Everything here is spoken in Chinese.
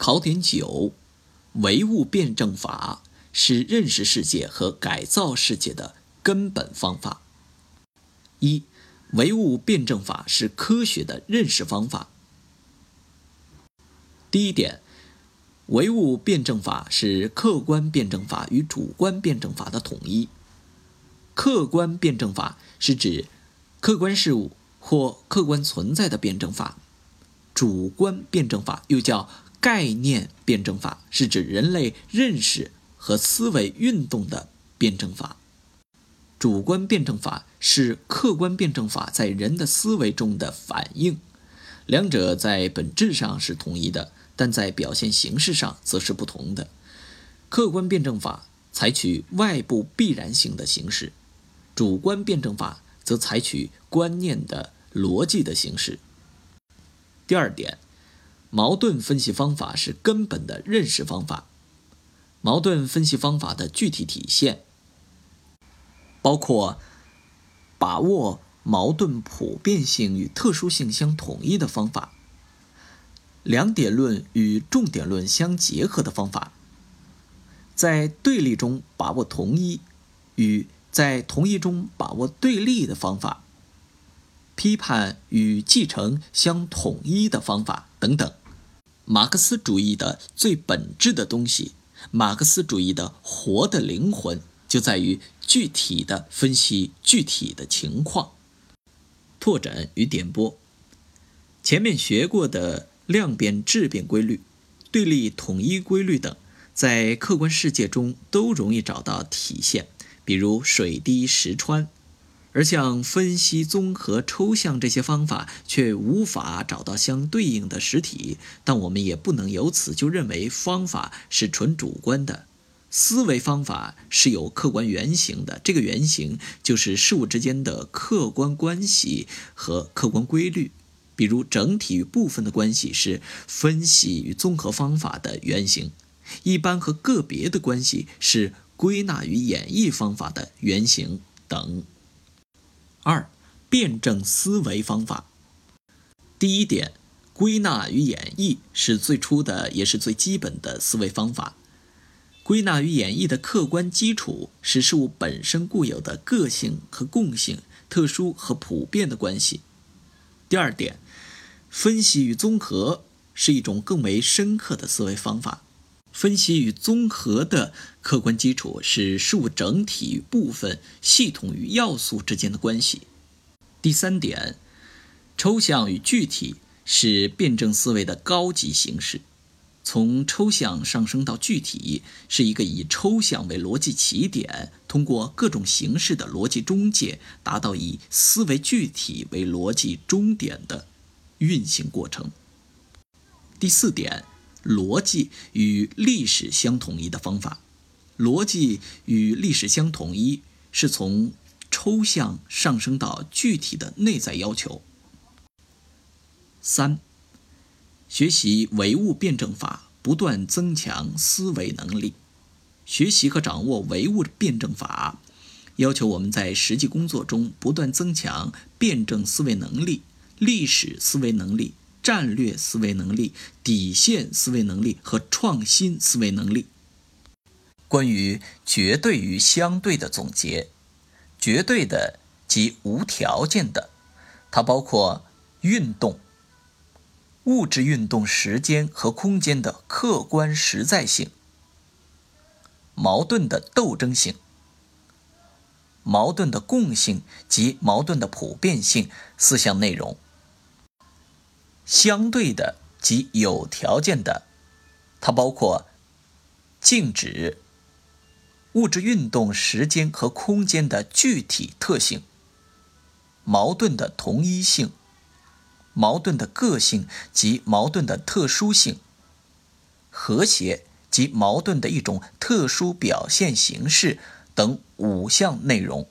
考点九：唯物辩证法是认识世界和改造世界的根本方法。一、唯物辩证法是科学的认识方法。第一点，唯物辩证法是客观辩证法与主观辩证法的统一。客观辩证法是指客观事物或客观存在的辩证法，主观辩证法又叫。概念辩证法是指人类认识和思维运动的辩证法，主观辩证法是客观辩证法在人的思维中的反应，两者在本质上是统一的，但在表现形式上则是不同的。客观辩证法采取外部必然性的形式，主观辩证法则采取观念的逻辑的形式。第二点。矛盾分析方法是根本的认识方法。矛盾分析方法的具体体现包括把握矛盾普遍性与特殊性相统一的方法，两点论与重点论相结合的方法，在对立中把握同一与在同一中把握对立的方法，批判与继承相统一的方法等等。马克思主义的最本质的东西，马克思主义的活的灵魂，就在于具体的分析具体的情况。拓展与点拨，前面学过的量变质变规律、对立统一规律等，在客观世界中都容易找到体现，比如水滴石穿。而像分析、综合、抽象这些方法却无法找到相对应的实体，但我们也不能由此就认为方法是纯主观的。思维方法是有客观原型的，这个原型就是事物之间的客观关系和客观规律。比如，整体与部分的关系是分析与综合方法的原型；一般和个别的关系是归纳与演绎方法的原型等。二、辩证思维方法。第一点，归纳与演绎是最初的，也是最基本的思维方法。归纳与演绎的客观基础是事物本身固有的个性和共性、特殊和普遍的关系。第二点，分析与综合是一种更为深刻的思维方法。分析与综合的客观基础是事物整体与部分、系统与要素之间的关系。第三点，抽象与具体是辩证思维的高级形式。从抽象上升到具体，是一个以抽象为逻辑起点，通过各种形式的逻辑中介，达到以思维具体为逻辑终点的运行过程。第四点。逻辑与历史相统一的方法，逻辑与历史相统一是从抽象上升到具体的内在要求。三，学习唯物辩证法，不断增强思维能力。学习和掌握唯物辩证法，要求我们在实际工作中不断增强辩证思维能力、历史思维能力。战略思维能力、底线思维能力和创新思维能力。关于绝对与相对的总结，绝对的即无条件的，它包括运动、物质运动时间和空间的客观实在性；矛盾的斗争性、矛盾的共性及矛盾的普遍性四项内容。相对的及有条件的，它包括静止、物质运动时间和空间的具体特性、矛盾的同一性、矛盾的个性及矛盾的特殊性、和谐及矛盾的一种特殊表现形式等五项内容。